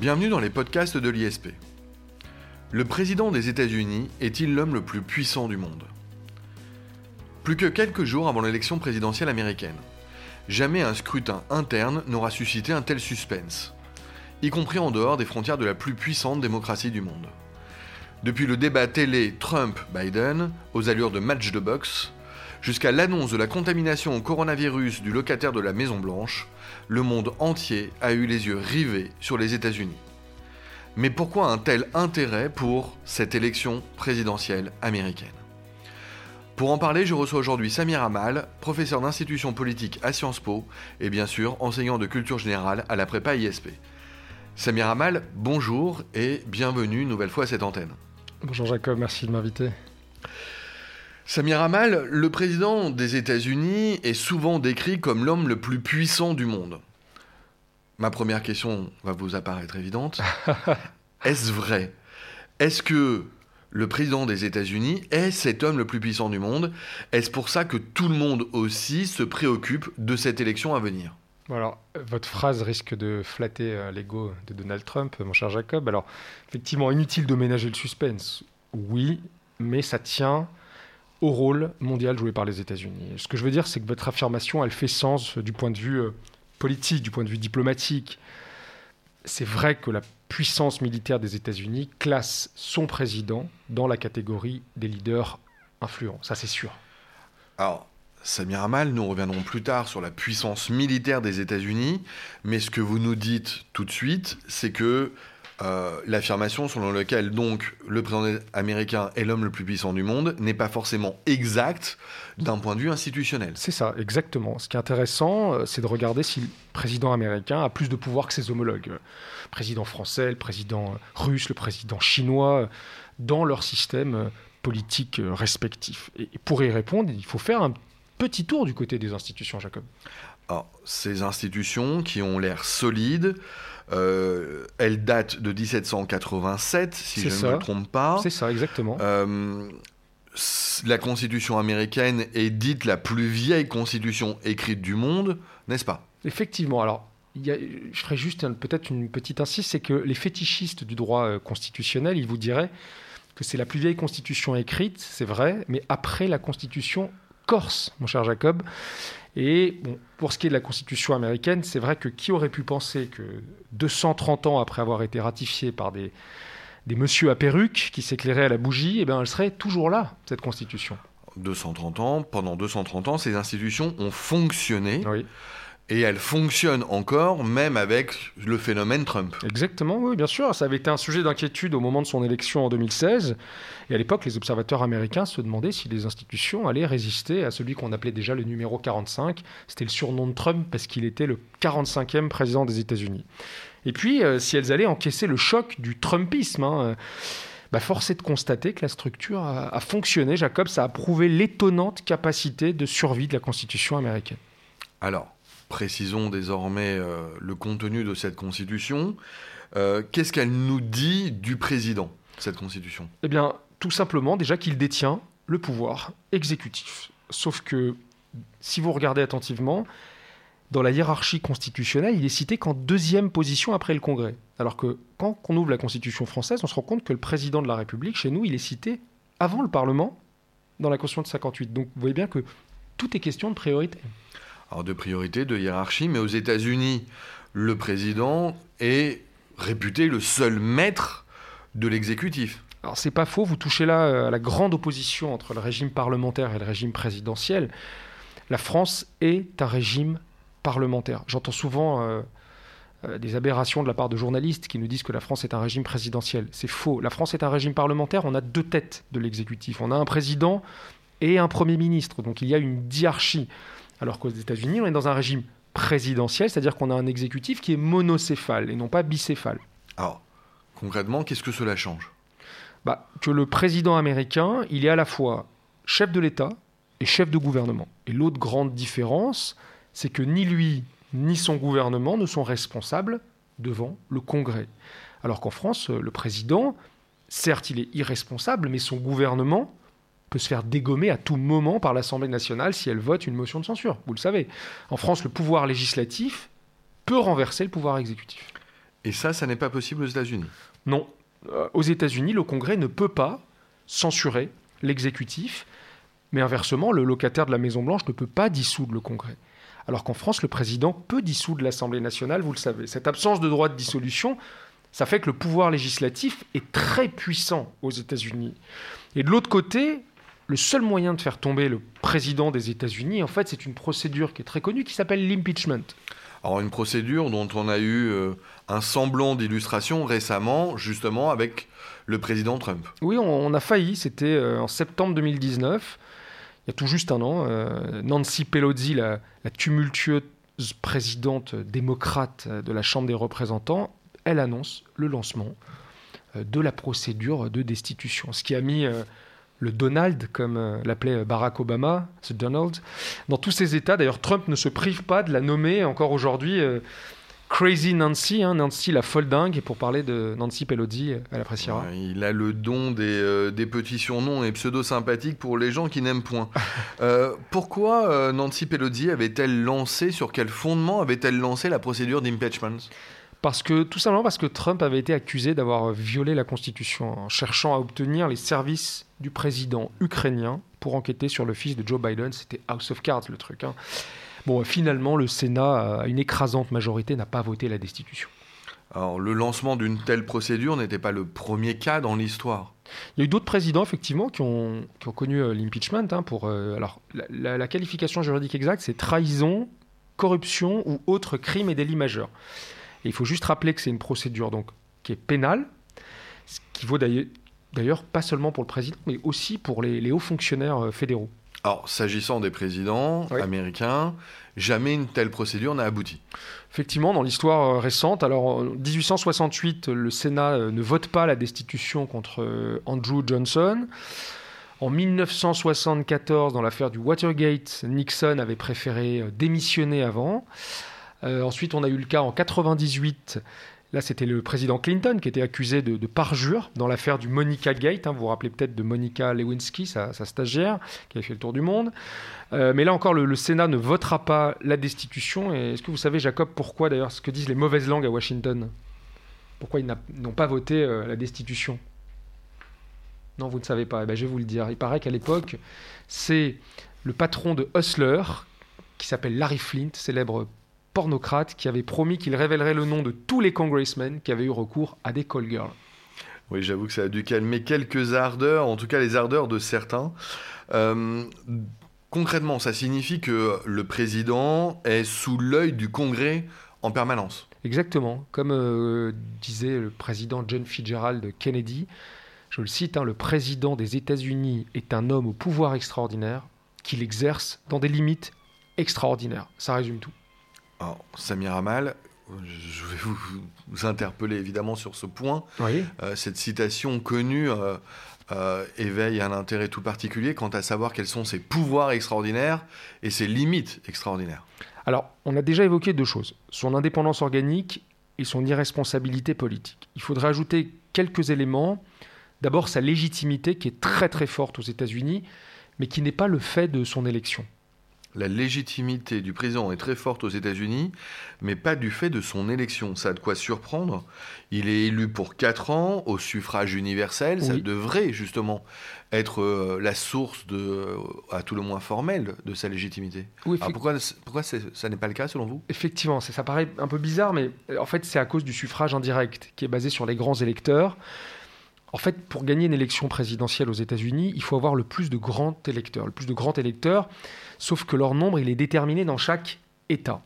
Bienvenue dans les podcasts de l'ISP. Le président des États-Unis est-il l'homme le plus puissant du monde? Plus que quelques jours avant l'élection présidentielle américaine, jamais un scrutin interne n'aura suscité un tel suspense, y compris en dehors des frontières de la plus puissante démocratie du monde. Depuis le débat télé Trump-Biden, aux allures de match de boxe, jusqu'à l'annonce de la contamination au coronavirus du locataire de la Maison Blanche, le monde entier a eu les yeux rivés sur les États-Unis. Mais pourquoi un tel intérêt pour cette élection présidentielle américaine? Pour en parler, je reçois aujourd'hui Samir Amal, professeur d'institution politique à Sciences Po et bien sûr enseignant de culture générale à la prépa ISP. Samir Amal, bonjour et bienvenue une nouvelle fois à cette antenne. Bonjour Jacob, merci de m'inviter. Samir Amal, le président des États-Unis est souvent décrit comme l'homme le plus puissant du monde. Ma première question va vous apparaître évidente. Est-ce vrai? Est-ce que le président des États-Unis est cet homme le plus puissant du monde? Est-ce pour ça que tout le monde aussi se préoccupe de cette élection à venir? Alors, votre phrase risque de flatter euh, l'ego de Donald Trump, mon cher Jacob. Alors, effectivement, inutile de ménager le suspense. Oui, mais ça tient au rôle mondial joué par les États-Unis. Ce que je veux dire, c'est que votre affirmation, elle fait sens du point de vue euh, politique, du point de vue diplomatique. C'est vrai que la puissance militaire des États-Unis classe son président dans la catégorie des leaders influents. Ça, c'est sûr. Alors, Samir Amal, nous reviendrons plus tard sur la puissance militaire des États-Unis, mais ce que vous nous dites tout de suite, c'est que euh, l'affirmation selon laquelle donc le président américain est l'homme le plus puissant du monde n'est pas forcément exacte d'un point de vue institutionnel. C'est ça, exactement. Ce qui est intéressant, euh, c'est de regarder si le président américain a plus de pouvoir que ses homologues. Le président français, le président russe, le président chinois, dans leur système politique respectif. Et pour y répondre, il faut faire un petit tour du côté des institutions, Jacob. Alors, ces institutions qui ont l'air solides, euh, elle date de 1787, si je ne me trompe pas. C'est ça, exactement. Euh, la Constitution américaine est dite la plus vieille constitution écrite du monde, n'est-ce pas? Effectivement. Alors, je ferai juste peut-être une petite insiste, c'est que les fétichistes du droit euh, constitutionnel, ils vous diraient que c'est la plus vieille constitution écrite, c'est vrai, mais après la constitution corse, mon cher Jacob. Et pour ce qui est de la Constitution américaine, c'est vrai que qui aurait pu penser que 230 ans après avoir été ratifiée par des, des messieurs à perruque qui s'éclairaient à la bougie, eh bien, elle serait toujours là, cette Constitution? 230 ans, pendant 230 ans, ces institutions ont fonctionné. Et elles fonctionnent encore, même avec le phénomène Trump. Exactement, oui, bien sûr. Ça avait été un sujet d'inquiétude au moment de son élection en 2016. Et à l'époque, les observateurs américains se demandaient si les institutions allaient résister à celui qu'on appelait déjà le numéro 45. C'était le surnom de Trump parce qu'il était le 45e président des États-Unis. Et puis, euh, si elles allaient encaisser le choc du Trumpisme. Hein, euh, bah force est de constater que la structure a, a fonctionné. Jacob, ça a prouvé l'étonnante capacité de survie de la Constitution américaine. Alors, précisons désormais euh, le contenu de cette Constitution. Euh, qu'est-ce qu'elle nous dit du président, cette Constitution? Eh bien, tout simplement, déjà qu'il détient le pouvoir exécutif. Sauf que, si vous regardez attentivement, dans la hiérarchie constitutionnelle, il est cité qu'en deuxième position après le Congrès. Alors que quand on ouvre la Constitution française, on se rend compte que le président de la République, chez nous, il est cité avant le Parlement dans la Constitution de 58. Donc vous voyez bien que tout est question de priorité alors de priorité, de hiérarchie, mais aux États-Unis, le président est réputé le seul maître de l'exécutif. Alors c'est pas faux, vous touchez là euh, à la grande opposition entre le régime parlementaire et le régime présidentiel. La France est un régime parlementaire. J'entends souvent euh, euh, des aberrations de la part de journalistes qui nous disent que la France est un régime présidentiel. C'est faux. La France est un régime parlementaire. On a deux têtes de l'exécutif. On a un président et un premier ministre. Donc il y a une diarchie. Alors qu'aux États-Unis, on est dans un régime présidentiel, c'est-à-dire qu'on a un exécutif qui est monocéphale et non pas bicéphale. Alors, concrètement, qu'est-ce que cela change? Bah, Que le président américain, il est à la fois chef de l'État et chef de gouvernement. Et l'autre grande différence, c'est que ni lui ni son gouvernement ne sont responsables devant le Congrès. Alors qu'en France, le président, certes, il est irresponsable, mais son gouvernement peut se faire dégommer à tout moment par l'Assemblée nationale si elle vote une motion de censure. Vous le savez. En France, le pouvoir législatif peut renverser le pouvoir exécutif. Et ça, ça n'est pas possible aux États-Unis? Non. Euh, aux États-Unis, le Congrès ne peut pas censurer l'exécutif, mais inversement, le locataire de la Maison-Blanche ne peut pas dissoudre le Congrès. Alors qu'en France, le président peut dissoudre l'Assemblée nationale, vous le savez. Cette absence de droit de dissolution, ça fait que le pouvoir législatif est très puissant aux États-Unis. Et de l'autre côté, le seul moyen de faire tomber le président des États-Unis, en fait, c'est une procédure qui est très connue qui s'appelle l'impeachment. Alors une procédure dont on a eu euh, un semblant d'illustration récemment, justement avec le président Trump. Oui, on, a failli, c'était euh, en septembre 2019, il y a tout juste un an. Euh, Nancy Pelosi, la, la, tumultueuse présidente démocrate de la Chambre des représentants, elle annonce le lancement de la procédure de destitution, ce qui a mis le Donald, comme euh, l'appelait Barack Obama, ce Donald, dans tous ces États. D'ailleurs, Trump ne se prive pas de la nommer encore aujourd'hui euh, Crazy Nancy, hein, Nancy la folle dingue, et pour parler de Nancy Pelosi, euh, elle appréciera. il a le don des, des petits surnoms et pseudo-sympathiques pour les gens qui n'aiment point. pourquoi Nancy Pelosi avait-elle lancé, sur quel fondement avait-elle lancé la procédure d'impeachment? Parce que, tout simplement parce que Trump avait été accusé d'avoir violé la Constitution en cherchant à obtenir les services du président ukrainien pour enquêter sur le fils de Joe Biden. C'était House of Cards le truc. Hein. Bon, finalement, le Sénat, à une écrasante majorité, n'a pas voté la destitution. Alors, le lancement d'une telle procédure n'était pas le premier cas dans l'histoire. Il y a eu d'autres présidents, effectivement, qui ont, qui ont connu euh, l'impeachment. Hein, pour, euh, alors, la, la, qualification juridique exacte, c'est trahison, corruption ou autre crime et délit majeur. Et il faut juste rappeler que c'est une procédure donc, qui est pénale, ce qui vaut d'ailleurs pas seulement pour le président, mais aussi pour les, hauts fonctionnaires euh, fédéraux. Alors, s'agissant des présidents américains, jamais une telle procédure n'a abouti. Effectivement, dans l'histoire euh, récente, alors en 1868, le Sénat euh, ne vote pas la destitution contre Andrew Johnson. En 1974, dans l'affaire du Watergate, Nixon avait préféré démissionner avant. Euh, ensuite, on a eu le cas en 98. Là, c'était le président Clinton qui était accusé de, parjure dans l'affaire du Monica Gate. Hein. vous vous rappelez peut-être de Monica Lewinsky, sa, stagiaire, qui a fait le tour du monde. Euh, mais là encore, le, Sénat ne votera pas la destitution. est-ce que vous savez, Jacob, pourquoi d'ailleurs ce que disent les mauvaises langues à Washington? Pourquoi ils n'ont pas voté euh, la destitution? Non, vous ne savez pas. Eh ben, je vais vous le dire. Il paraît qu'à l'époque, c'est le patron de Hustler, qui s'appelle Larry Flint, célèbre pornocrate qui avait promis qu'il révélerait le nom de tous les congressmen qui avaient eu recours à des call girls. Oui, j'avoue que ça a dû calmer quelques ardeurs, en tout cas les ardeurs de certains. Euh, concrètement, ça signifie que le président est sous l'œil du Congrès en permanence. Exactement, comme euh, disait le président John Fitzgerald Kennedy, je le cite, hein, le président des États-Unis est un homme au pouvoir extraordinaire qu'il exerce dans des limites extraordinaires. Ça résume tout. Alors, Samir Amal, je vais vous, interpeller évidemment sur ce point. Euh, cette citation connue euh, euh, éveille un intérêt tout particulier quant à savoir quels sont ses pouvoirs extraordinaires et ses limites extraordinaires. Alors, on a déjà évoqué deux choses son indépendance organique et son irresponsabilité politique. Il faudrait ajouter quelques éléments. D'abord, sa légitimité qui est très très forte aux États-Unis, mais qui n'est pas le fait de son élection la légitimité du président est très forte aux États-Unis, mais pas du fait de son élection. Ça a de quoi surprendre. Il est élu pour quatre ans au suffrage universel. Ça devrait justement être euh, la source, de, euh, à tout le moins formelle, de sa légitimité. pourquoi, pourquoi ça n'est pas le cas selon vous? Effectivement, ça, ça paraît un peu bizarre, mais euh, en fait c'est à cause du suffrage indirect qui est basé sur les grands électeurs. En fait, pour gagner une élection présidentielle aux États-Unis, il faut avoir le plus de grands électeurs. Le plus de grands électeurs, sauf que leur nombre, est déterminé dans chaque État.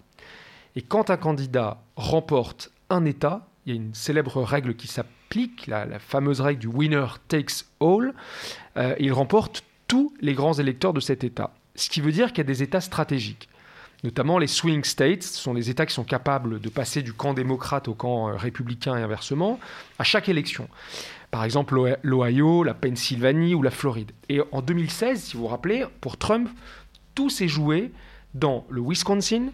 Et quand un candidat remporte un État, il y a une célèbre règle qui s'applique, la, fameuse règle du winner takes all, euh, il remporte tous les grands électeurs de cet État. Ce qui veut dire qu'il y a des États stratégiques notamment les swing states, ce sont les États qui sont capables de passer du camp démocrate au camp euh, républicain et inversement, à chaque élection. Par exemple, l'Ohio, la Pennsylvanie ou la Floride. Et en 2016, si vous vous rappelez, pour Trump, tout s'est joué dans le Wisconsin,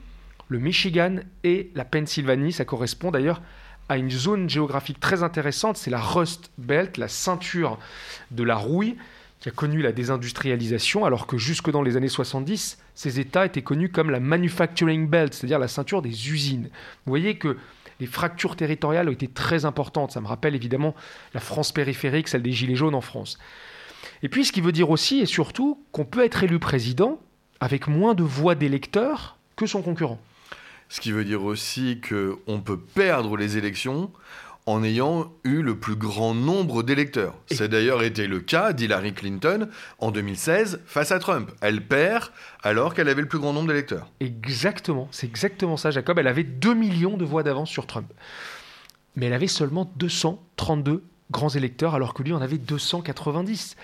le Michigan et la Pennsylvanie. Ça correspond d'ailleurs à une zone géographique très intéressante, c'est la Rust Belt, la ceinture de la rouille, qui a connu la désindustrialisation, alors que jusque dans les années 70, ces États étaient connus comme la Manufacturing Belt, c'est-à-dire la ceinture des usines. Vous voyez que les fractures territoriales ont été très importantes. Ça me rappelle évidemment la France périphérique, celle des Gilets jaunes en France. Et puis ce qui veut dire aussi et surtout qu'on peut être élu président avec moins de voix d'électeurs que son concurrent. Ce qui veut dire aussi qu'on peut perdre les élections en ayant eu le plus grand nombre d'électeurs. C'est d'ailleurs été le cas d'Hillary Clinton en 2016 face à Trump. Elle perd alors qu'elle avait le plus grand nombre d'électeurs. Exactement, c'est exactement ça, Jacob. Elle avait 2 millions de voix d'avance sur Trump. Mais elle avait seulement 232 grands électeurs alors que lui en avait 290.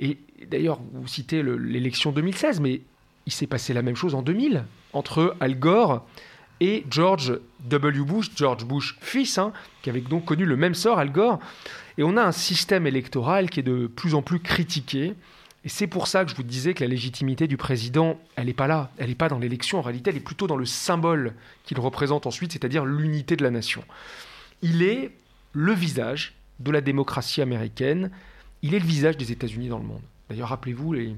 Et d'ailleurs, vous citez l'élection 2016, mais il s'est passé la même chose en 2000 entre Al Gore et George W. Bush, George Bush fils, hein, qui avait donc connu le même sort, Al Gore. Et on a un système électoral qui est de plus en plus critiqué. Et c'est pour ça que je vous disais que la légitimité du président, elle n'est pas là, elle n'est pas dans l'élection, en réalité, elle est plutôt dans le symbole qu'il représente ensuite, c'est-à-dire l'unité de la nation. Il est le visage de la démocratie américaine, il est le visage des États-Unis dans le monde. D'ailleurs, rappelez-vous, les,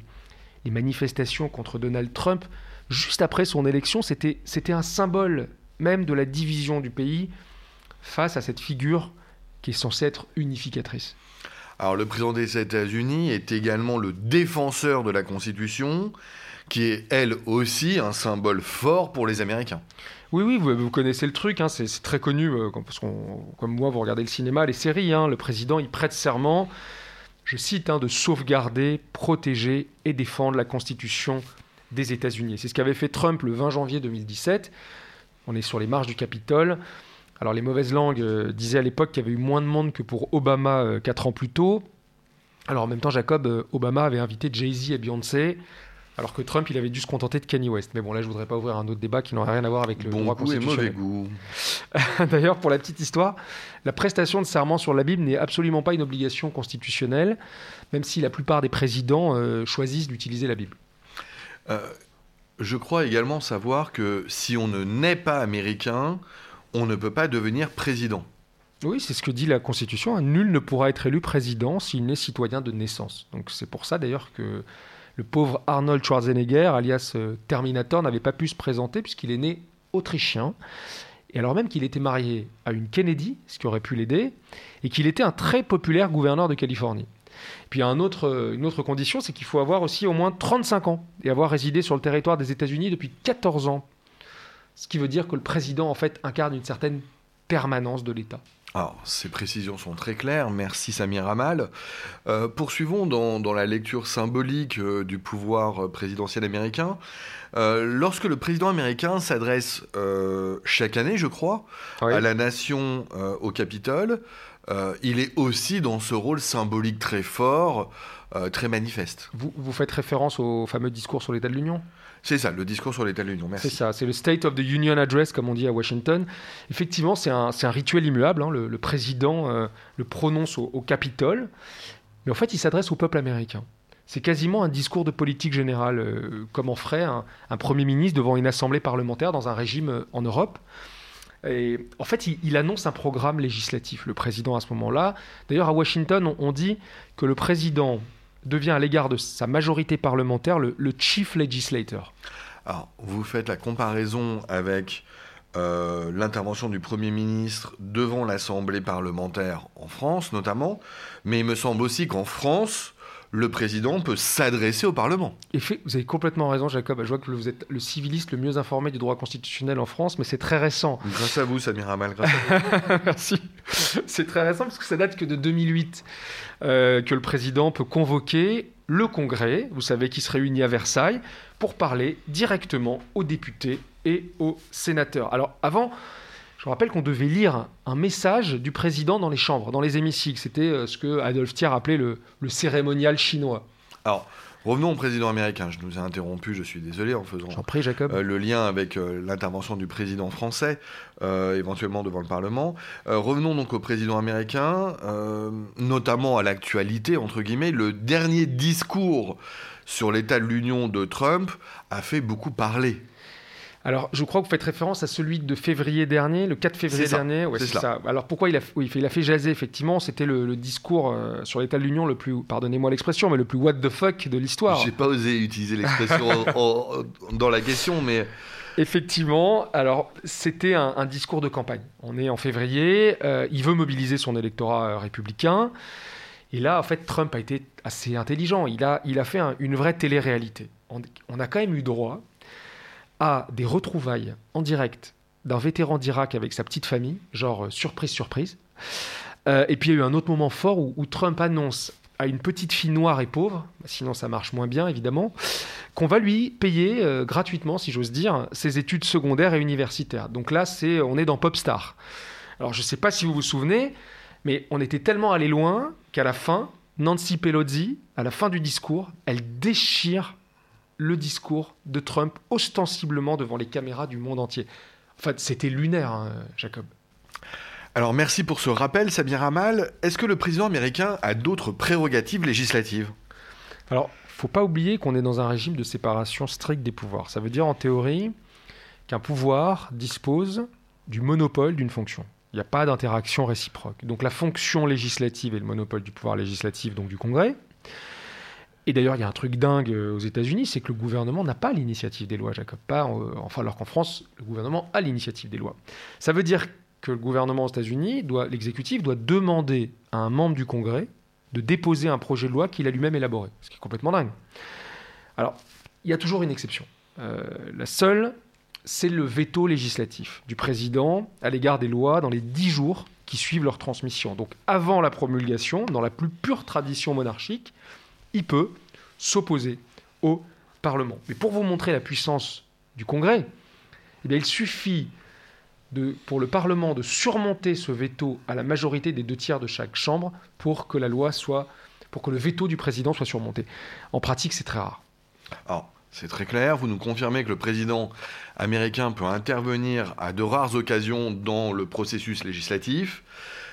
les manifestations contre Donald Trump, juste après son élection, c'était un symbole même de la division du pays face à cette figure qui est censée être unificatrice. Alors le président des États-Unis est également le défenseur de la Constitution, qui est elle aussi un symbole fort pour les Américains. Oui, oui, vous, connaissez le truc, hein, c'est très connu, euh, parce comme moi, vous regardez le cinéma, les séries, hein, le président, il prête serment, je cite, hein, de sauvegarder, protéger et défendre la Constitution des États-Unis. C'est ce qu'avait fait Trump le 20 janvier 2017. On est sur les marches du Capitole. Alors les mauvaises langues euh, disaient à l'époque qu'il y avait eu moins de monde que pour Obama euh, quatre ans plus tôt. Alors en même temps, Jacob, euh, Obama avait invité Jay-Z et Beyoncé, alors que Trump, il avait dû se contenter de Kanye West. Mais bon, là, je voudrais pas ouvrir un autre débat qui n'aurait rien à voir avec le bon droit goût et mauvais goût. D'ailleurs, pour la petite histoire, la prestation de serment sur la Bible n'est absolument pas une obligation constitutionnelle, même si la plupart des présidents choisissent d'utiliser la Bible. Je crois également savoir que si on ne naît pas américain, on ne peut pas devenir président. Oui, c'est ce que dit la Constitution. Nul ne pourra être élu président s'il n'est citoyen de naissance. Donc c'est pour ça d'ailleurs que le pauvre Arnold Schwarzenegger, alias euh, Terminator, n'avait pas pu se présenter puisqu'il est né autrichien. Et alors même qu'il était marié à une Kennedy, ce qui aurait pu l'aider, et qu'il était un très populaire gouverneur de Californie. Puis un autre, euh, une autre condition, c'est qu'il faut avoir aussi au moins 35 ans et avoir résidé sur le territoire des États-Unis depuis 14 ans ce qui veut dire que le président, en fait, incarne une certaine permanence de l'État. Alors, ces précisions sont très claires. Merci Samir Amal. Euh, poursuivons dans, la lecture symbolique euh, du pouvoir présidentiel américain. Euh, lorsque le président américain s'adresse chaque année, je crois, à la nation au Capitole, il est aussi dans ce rôle symbolique très fort, très manifeste. Vous, vous faites référence au fameux discours sur l'état de l'Union? C'est ça, le discours sur l'état de l'Union. Merci. C'est ça, c'est le State of the Union Address, comme on dit à Washington. Effectivement, c'est un, un, rituel immuable. Hein. Le, président euh, le prononce au, Capitole, mais en fait, il s'adresse au peuple américain. C'est quasiment un discours de politique générale, euh, comme en ferait un, Premier ministre devant une assemblée parlementaire dans un régime euh, en Europe. En fait, il, annonce un programme législatif, le président, à ce moment-là. D'ailleurs, à Washington, on dit que le président devient à l'égard de sa majorité parlementaire le, chief legislator. Alors, vous faites la comparaison avec euh, l'intervention du Premier ministre devant l'Assemblée parlementaire en France notamment, mais il me semble aussi qu'en France, le président peut s'adresser au Parlement. Vous avez complètement raison, Jacob. Je vois que vous êtes le civiliste le mieux informé du droit constitutionnel en France, mais c'est très récent. Grâce à vous, Samir Amal. Merci. C'est très récent parce que ça date que de 2008 euh, que le président peut convoquer le Congrès, vous savez, qui se réunit à Versailles, pour parler directement aux députés et aux sénateurs. Alors avant, je rappelle qu'on devait lire un message du président dans les chambres, dans les hémicycles. C'était euh, ce que Adolphe Thiers appelait le, cérémonial chinois. Alors, revenons au président américain. Je nous ai interrompu, je suis désolé en faisant Jacob. Euh, le lien avec euh, l'intervention du président français, éventuellement devant le Parlement. revenons donc au président américain, notamment à l'actualité, entre guillemets. Le dernier discours sur l'état de l'Union de Trump a fait beaucoup parler. Alors, je crois que vous faites référence à celui de février dernier, le 4 février dernier. c'est ça. Alors, pourquoi il a, il a fait jaser, effectivement C'était le, discours euh, sur l'état de l'Union le plus, pardonnez-moi l'expression, mais le plus what the fuck de l'histoire. J'ai pas osé utiliser l'expression dans la question, mais Effectivement, alors c'était un, discours de campagne. On est en février, euh, il veut mobiliser son électorat euh, républicain. Et là, en fait, Trump a été assez intelligent. Il a, il a fait une vraie télé-réalité. On, on, a quand même eu droit à des retrouvailles en direct d'un vétéran d'Irak avec sa petite famille, genre surprise, surprise. et puis il y a eu un autre moment fort où Trump annonce à une petite fille noire et pauvre, sinon ça marche moins bien évidemment, qu'on va lui payer euh, gratuitement, si j'ose dire, ses études secondaires et universitaires. Donc là, c'est, on est dans Popstar. Alors je ne sais pas si vous vous souvenez, mais on était tellement allé loin qu'à la fin, Nancy Pelosi, à la fin du discours, elle déchire le discours de Trump ostensiblement devant les caméras du monde entier. En fait, c'était lunaire, hein, Jacob. Alors merci pour ce rappel, Samir Ramal. Est-ce que le président américain a d'autres prérogatives législatives? Alors, faut pas oublier qu'on est dans un régime de séparation stricte des pouvoirs. Ça veut dire en théorie qu'un pouvoir dispose du monopole d'une fonction. Il n'y a pas d'interaction réciproque. Donc la fonction législative est le monopole du pouvoir législatif, donc du Congrès. Et d'ailleurs, il y a un truc dingue euh, aux États-Unis, c'est que le gouvernement n'a pas l'initiative des lois, Jacob. Pas, euh, enfin, alors qu'en France, le gouvernement a l'initiative des lois. Ça veut dire que le gouvernement aux États-Unis, doit, l'exécutif, doit demander à un membre du Congrès de déposer un projet de loi qu'il a lui-même élaboré, ce qui est complètement dingue. Alors, il y a toujours une exception. Euh, la seule, c'est le veto législatif du président à l'égard des lois dans les dix jours qui suivent leur transmission. Donc avant la promulgation, dans la plus pure tradition monarchique, il peut s'opposer au Parlement. Mais pour vous montrer la puissance du Congrès, eh il suffit pour le Parlement de surmonter ce veto à la majorité des deux tiers de chaque chambre pour que la loi soit, pour que le veto du président soit surmonté. En pratique, c'est très rare. Alors, c'est très clair. Vous nous confirmez que le président américain peut intervenir à de rares occasions dans le processus législatif.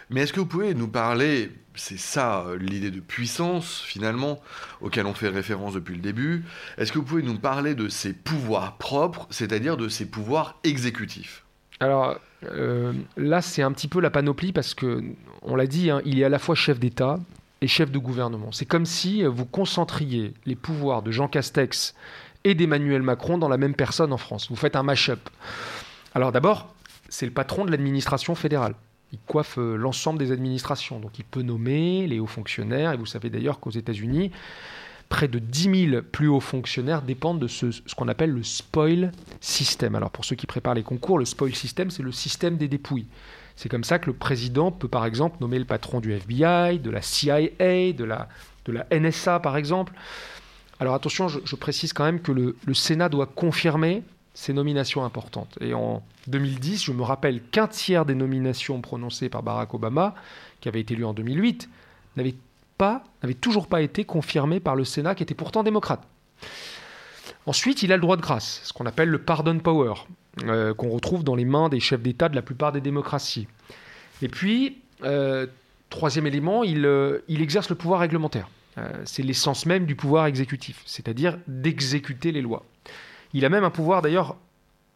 Mais est-ce que vous pouvez nous parler, c'est ça l'idée de puissance finalement, auquel on fait référence depuis le début, est-ce que vous pouvez nous parler de ses pouvoirs propres, c'est-à-dire de ses pouvoirs exécutifs? Alors euh, là, c'est un petit peu la panoplie parce que, on l'a dit, hein, il est à la fois chef d'État et chef de gouvernement. C'est comme si vous concentriez les pouvoirs de Jean Castex et d'Emmanuel Macron dans la même personne en France. Vous faites un mash-up. Alors d'abord, c'est le patron de l'administration fédérale. Il coiffe euh, l'ensemble des administrations. Donc il peut nommer les hauts fonctionnaires. Et vous savez d'ailleurs qu'aux États-Unis, près de 10 000 plus hauts fonctionnaires dépendent de ce, qu'on appelle le spoil system. Alors pour ceux qui préparent les concours, le spoil system, c'est le système des dépouilles. C'est comme ça que le président peut par exemple nommer le patron du FBI, de la CIA, de la, NSA par exemple. Alors attention, je, précise quand même que le, Sénat doit confirmer ces nominations importantes. Et en 2010, je me rappelle qu'un tiers des nominations prononcées par Barack Obama, qui avait été élu en 2008, n'avaient n'avait toujours pas été confirmé par le Sénat, qui était pourtant démocrate. Ensuite, il a le droit de grâce, ce qu'on appelle le pardon power, euh, qu'on retrouve dans les mains des chefs d'État de la plupart des démocraties. Et puis, euh, troisième élément, il, euh, il, exerce le pouvoir réglementaire. c'est l'essence même du pouvoir exécutif, c'est-à-dire d'exécuter les lois. Il a même un pouvoir d'ailleurs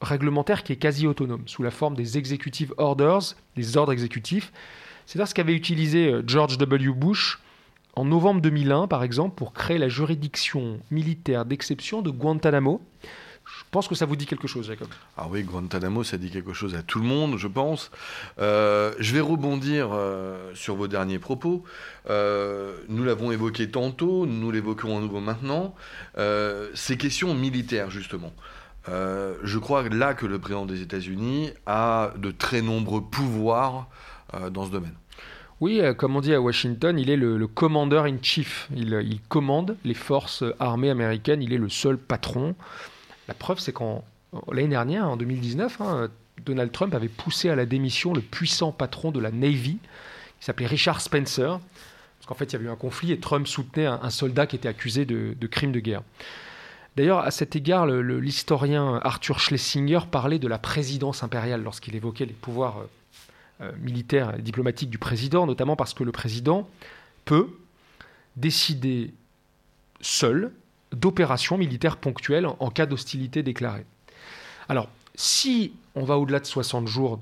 réglementaire qui est quasi autonome, sous la forme des executive orders, des ordres exécutifs. C'est à ce qu'avait utilisé George W. Bush en novembre 2001, par exemple, pour créer la juridiction militaire d'exception de Guantanamo. Je pense que ça vous dit quelque chose, Jacob. Ah oui, Guantanamo, ça dit quelque chose à tout le monde, je pense. Euh, je vais rebondir euh, sur vos derniers propos. Euh, nous l'avons évoqué tantôt, nous l'évoquerons à nouveau maintenant. ces questions militaires, justement. je crois là que le président des États-Unis a de très nombreux pouvoirs dans ce domaine. Oui, comme on dit à Washington, il est le, commander in chief. Il, commande les forces armées américaines. Il est le seul patron. La preuve, c'est qu'en l'année dernière, en 2019, hein, Donald Trump avait poussé à la démission le puissant patron de la Navy, qui s'appelait Richard Spencer. Parce qu'en fait, il y avait eu un conflit et Trump soutenait un, soldat qui était accusé de, crimes de guerre. D'ailleurs, à cet égard, l'historien Arthur Schlesinger parlait de la présidence impériale lorsqu'il évoquait les pouvoirs euh, euh, militaire et diplomatique du président, notamment parce que le président peut décider seul d'opérations militaires ponctuelles en, cas d'hostilité déclarée. Alors, si on va au-delà de 60 jours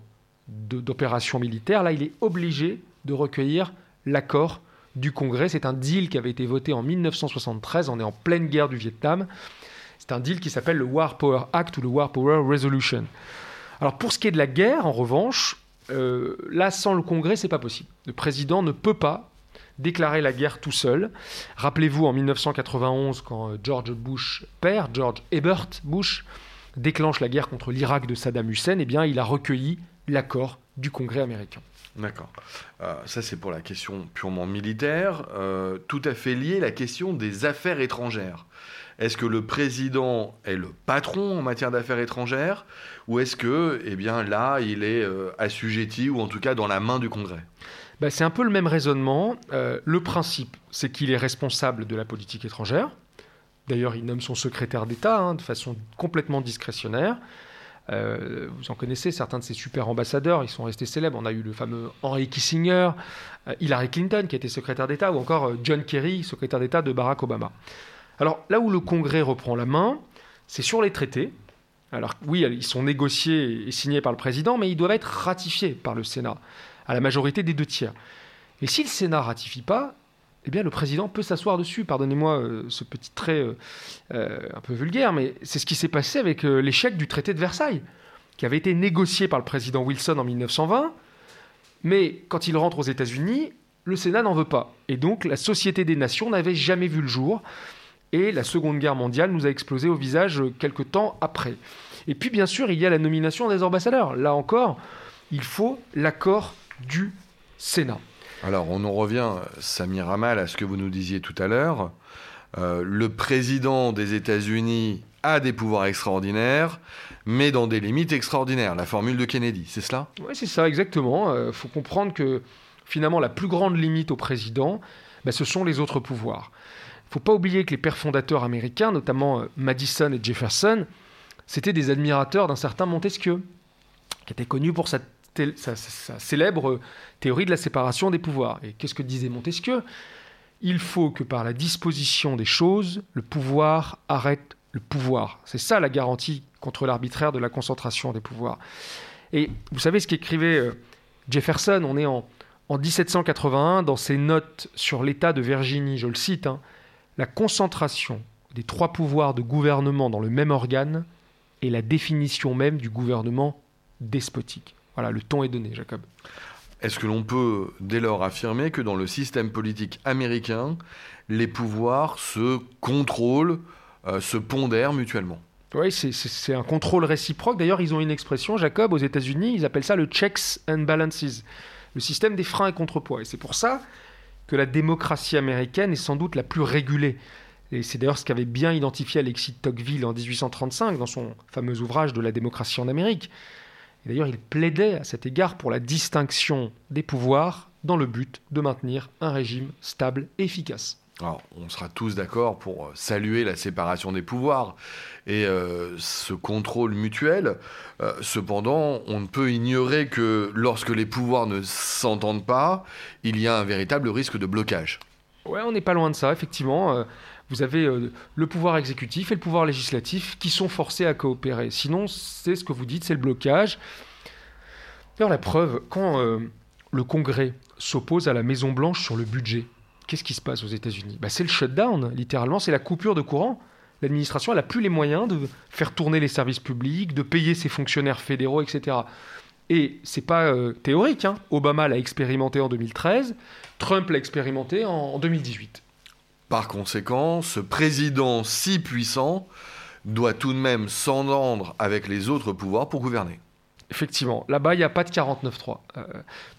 d'opérations militaires, là, il est obligé de recueillir l'accord du Congrès. C'est un deal qui avait été voté en 1973, on est en pleine guerre du Vietnam. C'est un deal qui s'appelle le War Power Act ou le War Power Resolution. Alors pour ce qui est de la guerre, en revanche, euh, là, sans le Congrès, c'est pas possible. Le président ne peut pas déclarer la guerre tout seul. Rappelez-vous en 1991, quand euh, George Bush père, George Hebert Bush, déclenche la guerre contre l'Irak de Saddam Hussein, eh bien, il a recueilli l'accord du Congrès américain. D'accord. Euh, ça, c'est pour la question purement militaire. tout à fait lié la question des affaires étrangères. Est-ce que le président est le patron en matière d'affaires étrangères ou est-ce que, eh là, il est euh, assujetti ou en tout cas dans la main du Congrès? Bah, C'est un peu le même raisonnement. Euh, le principe, c'est qu'il est responsable de la politique étrangère. D'ailleurs, il nomme son secrétaire d'État hein, de façon complètement discrétionnaire. Euh, vous en connaissez certains de ces super ambassadeurs, ils sont restés célèbres. On a eu le fameux Henry Kissinger, Hillary Clinton qui était secrétaire d'État, ou encore John Kerry, secrétaire d'État de Barack Obama. Alors là où le Congrès reprend la main, c'est sur les traités. Alors oui, ils sont négociés et signés par le président, mais ils doivent être ratifiés par le Sénat, à la majorité des deux tiers. Et si le Sénat ratifie pas, eh bien le président peut s'asseoir dessus. Pardonnez-moi euh, ce petit trait euh, euh, un peu vulgaire, mais c'est ce qui s'est passé avec l'échec du traité de Versailles, qui avait été négocié par le président Wilson en 1920, mais quand il rentre aux États-Unis, le Sénat n'en veut pas. Et donc la Société des Nations n'avait jamais vu le jour et la Seconde Guerre mondiale nous a explosé au visage quelques temps après. Et puis bien sûr, il y a la nomination des ambassadeurs. Là encore, il faut l'accord du Sénat. Alors on en revient, Samir Amal, à ce que vous nous disiez tout à l'heure. Euh, le président des États-Unis a des pouvoirs extraordinaires, mais dans des limites extraordinaires. La formule de Kennedy, c'est cela? Oui, c'est ça, exactement. Il euh, faut comprendre que finalement, la plus grande limite au président, ben, ce sont les autres pouvoirs faut pas oublier que les pères fondateurs américains, notamment euh, Madison et Jefferson, c'était des admirateurs d'un certain Montesquieu, qui était connu pour sa, célèbre théorie de la séparation des pouvoirs. Et qu'est-ce que disait Montesquieu? Il faut que par la disposition des choses, le pouvoir arrête le pouvoir. C'est ça la garantie contre l'arbitraire de la concentration des pouvoirs. Et vous savez ce qu'écrivait euh, Jefferson? On est en, en 1781 dans ses notes sur l'État de Virginie, je le cite. Hein, la concentration des trois pouvoirs de gouvernement dans le même organe est la définition même du gouvernement despotique. Voilà, le ton est donné, Jacob. Est-ce que l'on peut dès lors affirmer que dans le système politique américain, les pouvoirs se contrôlent, euh, se pondèrent mutuellement? Oui, c'est un contrôle réciproque. D'ailleurs, ils ont une expression, Jacob, aux États-Unis, ils appellent ça le checks and balances, le système des freins et contrepoids. Et c'est pour ça que la démocratie américaine est sans doute la plus régulée. Et c'est d'ailleurs ce qu'avait bien identifié Alexis de Tocqueville en 1835 dans son fameux ouvrage de la démocratie en Amérique. Et d'ailleurs, il plaidait à cet égard pour la distinction des pouvoirs dans le but de maintenir un régime stable et efficace. Alors, on sera tous d'accord pour saluer la séparation des pouvoirs et euh, ce contrôle mutuel. Euh, cependant, on ne peut ignorer que lorsque les pouvoirs ne s'entendent pas, il y a un véritable risque de blocage. Ouais, on n'est pas loin de ça, effectivement. Euh, vous avez le pouvoir exécutif et le pouvoir législatif qui sont forcés à coopérer. Sinon, c'est ce que vous dites, c'est le blocage. D'ailleurs, la preuve, quand le Congrès s'oppose à la Maison-Blanche sur le budget, qu'est-ce qui se passe aux États-Unis? Bah, C'est le shutdown, littéralement, c'est la coupure de courant. L'administration, n'a plus les moyens de faire tourner les services publics, de payer ses fonctionnaires fédéraux, etc. Et c'est pas euh, théorique. Hein. Obama l'a expérimenté en 2013, Trump l'a expérimenté en 2018. Par conséquent, ce président si puissant doit tout de même s'entendre avec les autres pouvoirs pour gouverner. Effectivement, là-bas, il n'y a pas de 49-3. Euh,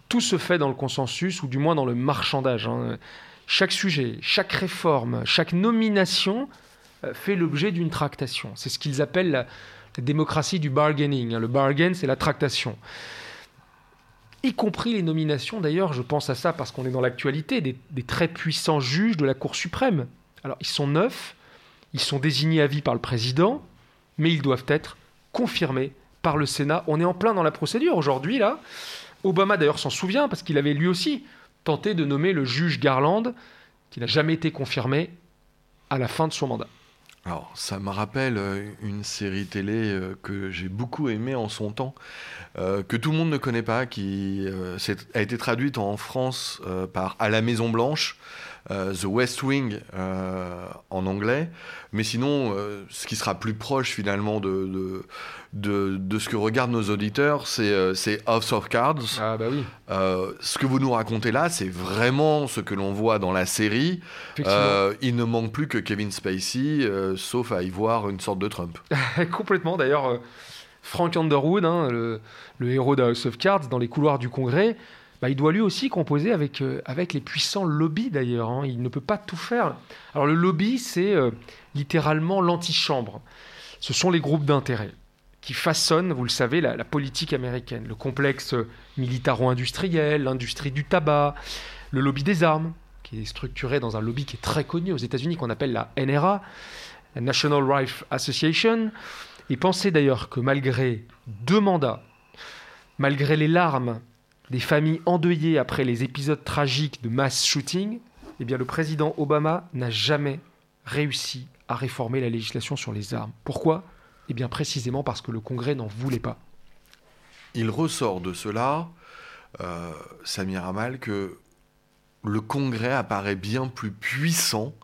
tout se fait dans le consensus, ou du moins dans le marchandage. Hein chaque sujet, chaque réforme, chaque nomination euh, fait l'objet d'une tractation. C'est ce qu'ils appellent la, démocratie du bargaining. Le bargain, c'est la tractation. Y compris les nominations, d'ailleurs, je pense à ça parce qu'on est dans l'actualité, des, très puissants juges de la Cour suprême. Alors, ils sont neufs, ils sont désignés à vie par le président, mais ils doivent être confirmés par le Sénat. On est en plein dans la procédure aujourd'hui, là. Obama, d'ailleurs, s'en souvient parce qu'il avait lui aussi tenté de nommer le juge Garland, qui n'a jamais été confirmé à la fin de son mandat. Alors, ça me rappelle euh, une série télé euh, que j'ai beaucoup aimée en son temps, euh, que tout le monde ne connaît pas, qui a été traduite en France par À la Maison Blanche. The West Wing en anglais. Mais sinon, ce qui sera plus proche finalement de, de, de, ce que regardent nos auditeurs, c'est House of Cards. Ah bah oui. ce que vous nous racontez là, c'est vraiment ce que l'on voit dans la série. il ne manque plus que Kevin Spacey, sauf à y voir une sorte de Trump. Complètement d'ailleurs. Frank Underwood, hein, le, héros de House of Cards, dans les couloirs du Congrès, bah, il doit lui aussi composer avec, euh, avec les puissants lobbies d'ailleurs. Hein. Il ne peut pas tout faire. Alors le lobby, c'est euh, littéralement l'antichambre. Ce sont les groupes d'intérêt qui façonnent, vous le savez, la, politique américaine. Le complexe militaro-industriel, l'industrie du tabac, le lobby des armes, qui est structuré dans un lobby qui est très connu aux États-Unis, qu'on appelle la NRA, la National Rifle Association. Et pensez d'ailleurs que malgré deux mandats, malgré les larmes des familles endeuillées après les épisodes tragiques de mass shooting, eh bien le président Obama n'a jamais réussi à réformer la législation sur les armes. Pourquoi? Eh bien précisément parce que le Congrès n'en voulait pas. Il ressort de cela, euh, Samir Amal, que le Congrès apparaît bien plus puissant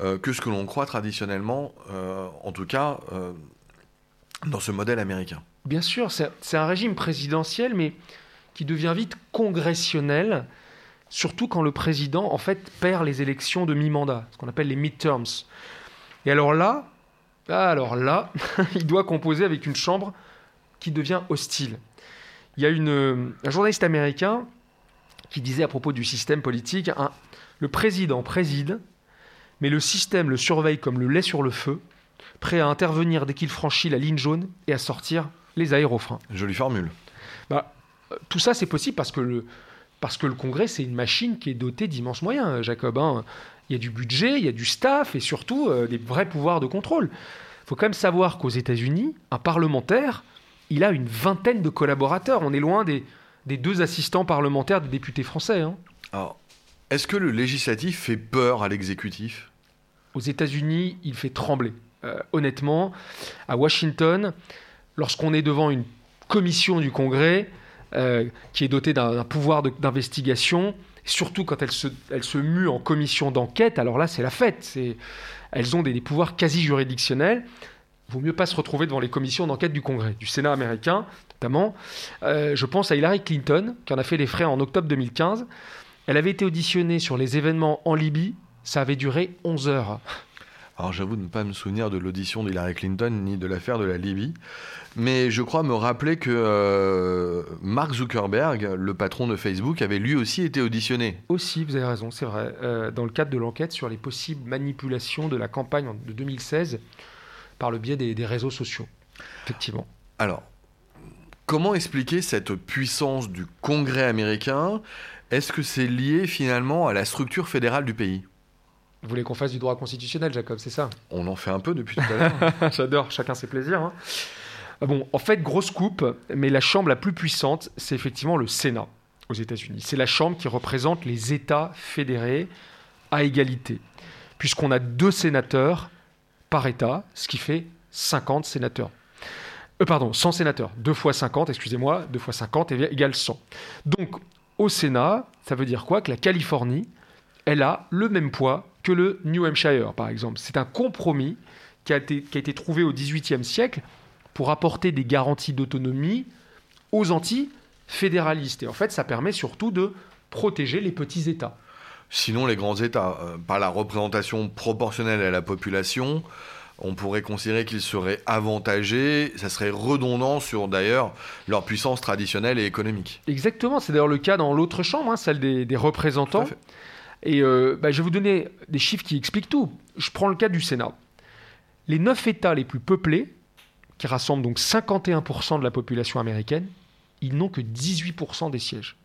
euh, que ce que l'on croit traditionnellement, euh, en tout cas euh, dans ce modèle américain. Bien sûr, c'est un régime présidentiel, mais qui devient vite congressionnel, surtout quand le président, en fait, perd les élections de mi-mandat, ce qu'on appelle les midterms. Et alors là, alors là, il doit composer avec une chambre qui devient hostile. Il y a une, un journaliste américain qui disait à propos du système politique, le président préside, mais le système le surveille comme le lait sur le feu, prêt à intervenir dès qu'il franchit la ligne jaune et à sortir les aérofreins. Jolie formule. Bah, tout ça, c'est possible parce que le, parce que le Congrès, c'est une machine qui est dotée d'immenses moyens, euh, Jacob. Hein. Il y a du budget, il y a du staff et surtout euh, des vrais pouvoirs de contrôle. Il faut quand même savoir qu'aux États-Unis, un parlementaire, il a une vingtaine de collaborateurs. On est loin des, des deux assistants parlementaires des députés français. Hein. Alors, est-ce que le législatif fait peur à l'exécutif? Aux États-Unis, il fait trembler. Euh, honnêtement, à Washington, lorsqu'on est devant une commission du Congrès euh, qui est dotée d'un pouvoir d'investigation, surtout quand elle se, elle se mue en commission d'enquête, alors là, c'est la fête. Elles ont des, pouvoirs quasi juridictionnels. Il vaut mieux pas se retrouver devant les commissions d'enquête du Congrès, du Sénat américain notamment. Euh, je pense à Hillary Clinton, qui en a fait les frais en octobre 2015. Elle avait été auditionnée sur les événements en Libye. Ça avait duré 11 heures. Alors j'avoue de ne pas me souvenir de l'audition d'Hillary Clinton ni de l'affaire de la Libye, mais je crois me rappeler que euh, Mark Zuckerberg, le patron de Facebook, avait lui aussi été auditionné. Aussi, vous avez raison, c'est vrai, euh, dans le cadre de l'enquête sur les possibles manipulations de la campagne de 2016 par le biais des, des réseaux sociaux. Effectivement. Alors, comment expliquer cette puissance du Congrès américain? Est-ce que c'est lié finalement à la structure fédérale du pays? Vous voulez qu'on fasse du droit constitutionnel, Jacob, c'est ça? On en fait un peu depuis tout à l'heure. J'adore, chacun ses plaisirs. Hein. Ah bon, en fait, grosse coupe, mais la chambre la plus puissante, c'est effectivement le Sénat aux États-Unis. C'est la chambre qui représente les États fédérés à égalité, puisqu'on a deux sénateurs par État, ce qui fait 50 sénateurs. Euh, pardon, 100 sénateurs. 2 fois 50, excusez-moi, 2 fois 50 égale 100. Donc, au Sénat, ça veut dire quoi? Que la Californie, elle a le même poids que le New Hampshire, par exemple. C'est un compromis qui a été, qui a été trouvé au XVIIIe siècle pour apporter des garanties d'autonomie aux anti-fédéralistes. Et en fait, ça permet surtout de protéger les petits États. Sinon, les grands États, euh, par la représentation proportionnelle à la population, on pourrait considérer qu'ils seraient avantagés, ça serait redondant sur d'ailleurs leur puissance traditionnelle et économique. Exactement, c'est d'ailleurs le cas dans l'autre chambre, hein, celle des, des représentants. Et euh, bah, je vais vous donner des chiffres qui expliquent tout. Je prends le cas du Sénat. Les neuf États les plus peuplés, qui rassemblent donc 51% de la population américaine, ils n'ont que 18% des sièges.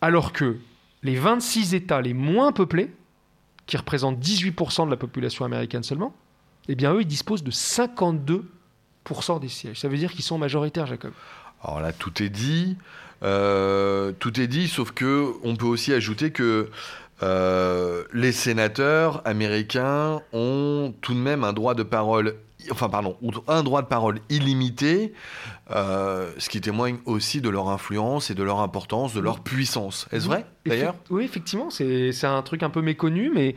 Alors que les 26 États les moins peuplés, qui représentent 18% de la population américaine seulement, eh bien eux, ils disposent de 52% des sièges. Ça veut dire qu'ils sont majoritaires, Jacob. Alors là, tout est dit. Euh, tout est dit, sauf que on peut aussi ajouter que euh, les sénateurs américains ont tout de même un droit de parole, enfin pardon, un droit de parole illimité, euh, ce qui témoigne aussi de leur influence et de leur importance, de leur puissance. Est-ce vrai d'ailleurs? Oui, effectivement, c'est un truc un peu méconnu, mais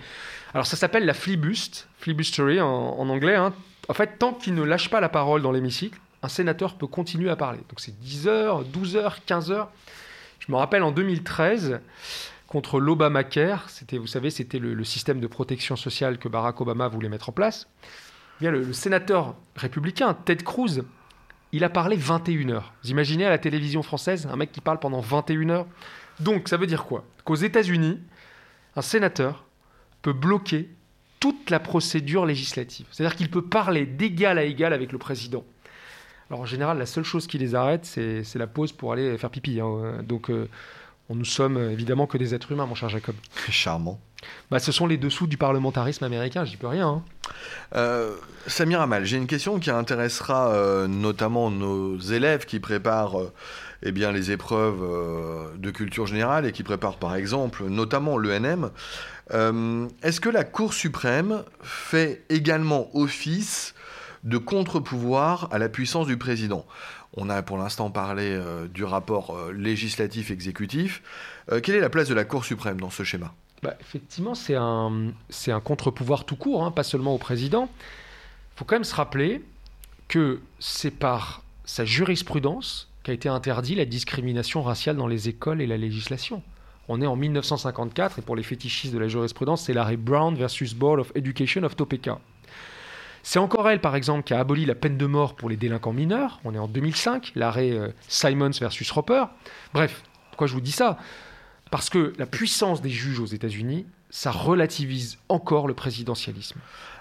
alors ça s'appelle la flibust, flibustery en, en anglais. Hein. En fait, tant qu'il ne lâche pas la parole dans l'hémicycle, un sénateur peut continuer à parler. Donc c'est 10 heures, 12 heures, 15 heures. Je me rappelle en 2013 contre l'Obamacare, c'était, vous savez, c'était le, système de protection sociale que Barack Obama voulait mettre en place. Eh bien, le, sénateur républicain Ted Cruz, il a parlé 21 heures. Vous imaginez à la télévision française un mec qui parle pendant 21 heures Donc ça veut dire quoi? Qu'aux États-Unis, un sénateur peut bloquer toute la procédure législative. C'est-à-dire qu'il peut parler d'égal à égal avec le président. Alors en général, la seule chose qui les arrête, c'est la pause pour aller faire pipi. Hein. Donc euh, nous sommes évidemment que des êtres humains, mon cher Jacob. Charmant. Bah, ce sont les dessous du parlementarisme américain, j'y peux rien. Hein. Euh, Samir Amal, j'ai une question qui intéressera euh, notamment nos élèves qui préparent eh bien, les épreuves de culture générale et qui préparent par exemple notamment l'ENM. Est-ce que la Cour suprême fait également office de contre-pouvoir à la puissance du président. On a pour l'instant parlé euh, du rapport euh, législatif-exécutif. Euh, quelle est la place de la Cour suprême dans ce schéma? Bah, Effectivement, c'est un, contre-pouvoir tout court, hein, pas seulement au président. Il faut quand même se rappeler que c'est par sa jurisprudence qu'a été interdit la discrimination raciale dans les écoles et la législation. On est en 1954 et pour les fétichistes de la jurisprudence, c'est l'arrêt Brown versus Board of Education of Topeka. C'est encore elle, par exemple, qui a aboli la peine de mort pour les délinquants mineurs. On est en 2005, l'arrêt euh, Simons versus Roper. Bref, pourquoi je vous dis ça? Parce que la puissance des juges aux États-Unis, ça relativise encore le présidentialisme.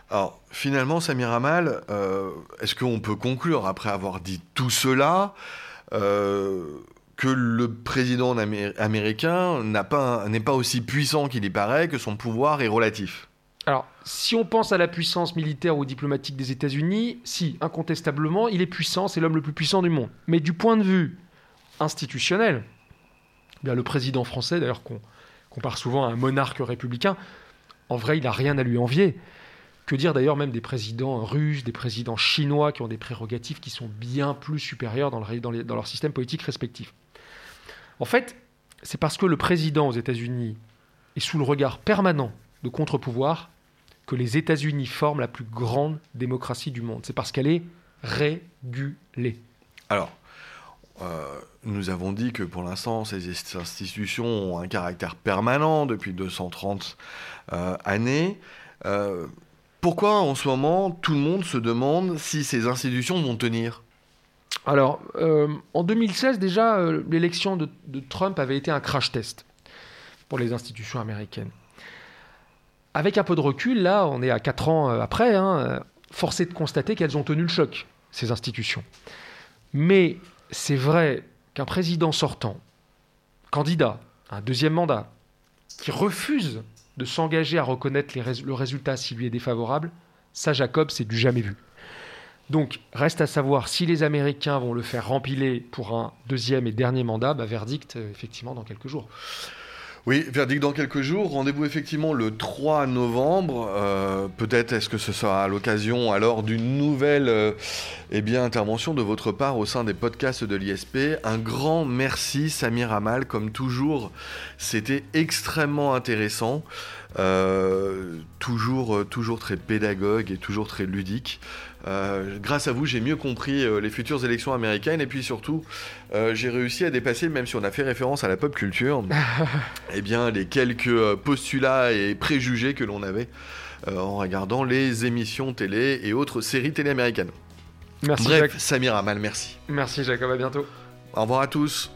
Alors, finalement, Samir Amal, euh, est-ce qu'on peut conclure, après avoir dit tout cela, euh, que le président américain n'est pas, pas aussi puissant qu'il y paraît, que son pouvoir est relatif? Alors, si on pense à la puissance militaire ou diplomatique des États-Unis, si, incontestablement, il est puissant, c'est l'homme le plus puissant du monde. Mais du point de vue institutionnel, eh bien le président français, d'ailleurs qu'on compare souvent à un monarque républicain, en vrai, il n'a rien à lui envier. Que dire d'ailleurs même des présidents russes, des présidents chinois qui ont des prérogatives qui sont bien plus supérieures dans, dans leur système politique respectif. En fait, c'est parce que le président aux États-Unis est sous le regard permanent de contre-pouvoir que les États-Unis forment la plus grande démocratie du monde. C'est parce qu'elle est régulée. Alors, euh, nous avons dit que pour l'instant, ces institutions ont un caractère permanent depuis 230 euh, années. Euh, pourquoi en ce moment tout le monde se demande si ces institutions vont tenir? Alors, en 2016 déjà, l'élection de, Trump avait été un crash test pour les institutions américaines avec un peu de recul, là, on est à 4 ans euh, après, hein, euh, forcé de constater qu'elles ont tenu le choc, ces institutions. Mais c'est vrai qu'un président sortant, candidat, un deuxième mandat, qui refuse de s'engager à reconnaître le résultat s'il lui est défavorable, ça, Jacob, c'est du jamais vu. Donc, reste à savoir si les Américains vont le faire rempiler pour un deuxième et dernier mandat, bah, verdict, euh, effectivement, dans quelques jours. Oui, verdict dans quelques jours. Rendez-vous effectivement le 3 novembre. Euh, peut-être est-ce que ce sera à l'occasion alors d'une nouvelle euh, eh bien, intervention de votre part au sein des podcasts de l'ISP. Un grand merci Samir Amal, comme toujours. C'était extrêmement intéressant. Euh, toujours, toujours très pédagogue et toujours très ludique. Euh, grâce à vous, j'ai mieux compris euh, les futures élections américaines et puis surtout, euh, j'ai réussi à dépasser, même si on a fait référence à la pop culture, eh bien, les quelques postulats et préjugés que l'on avait en regardant les émissions télé et autres séries télé américaines. Merci Bref, Samir Amal, merci. Merci Jacob, à bientôt. Au revoir à tous.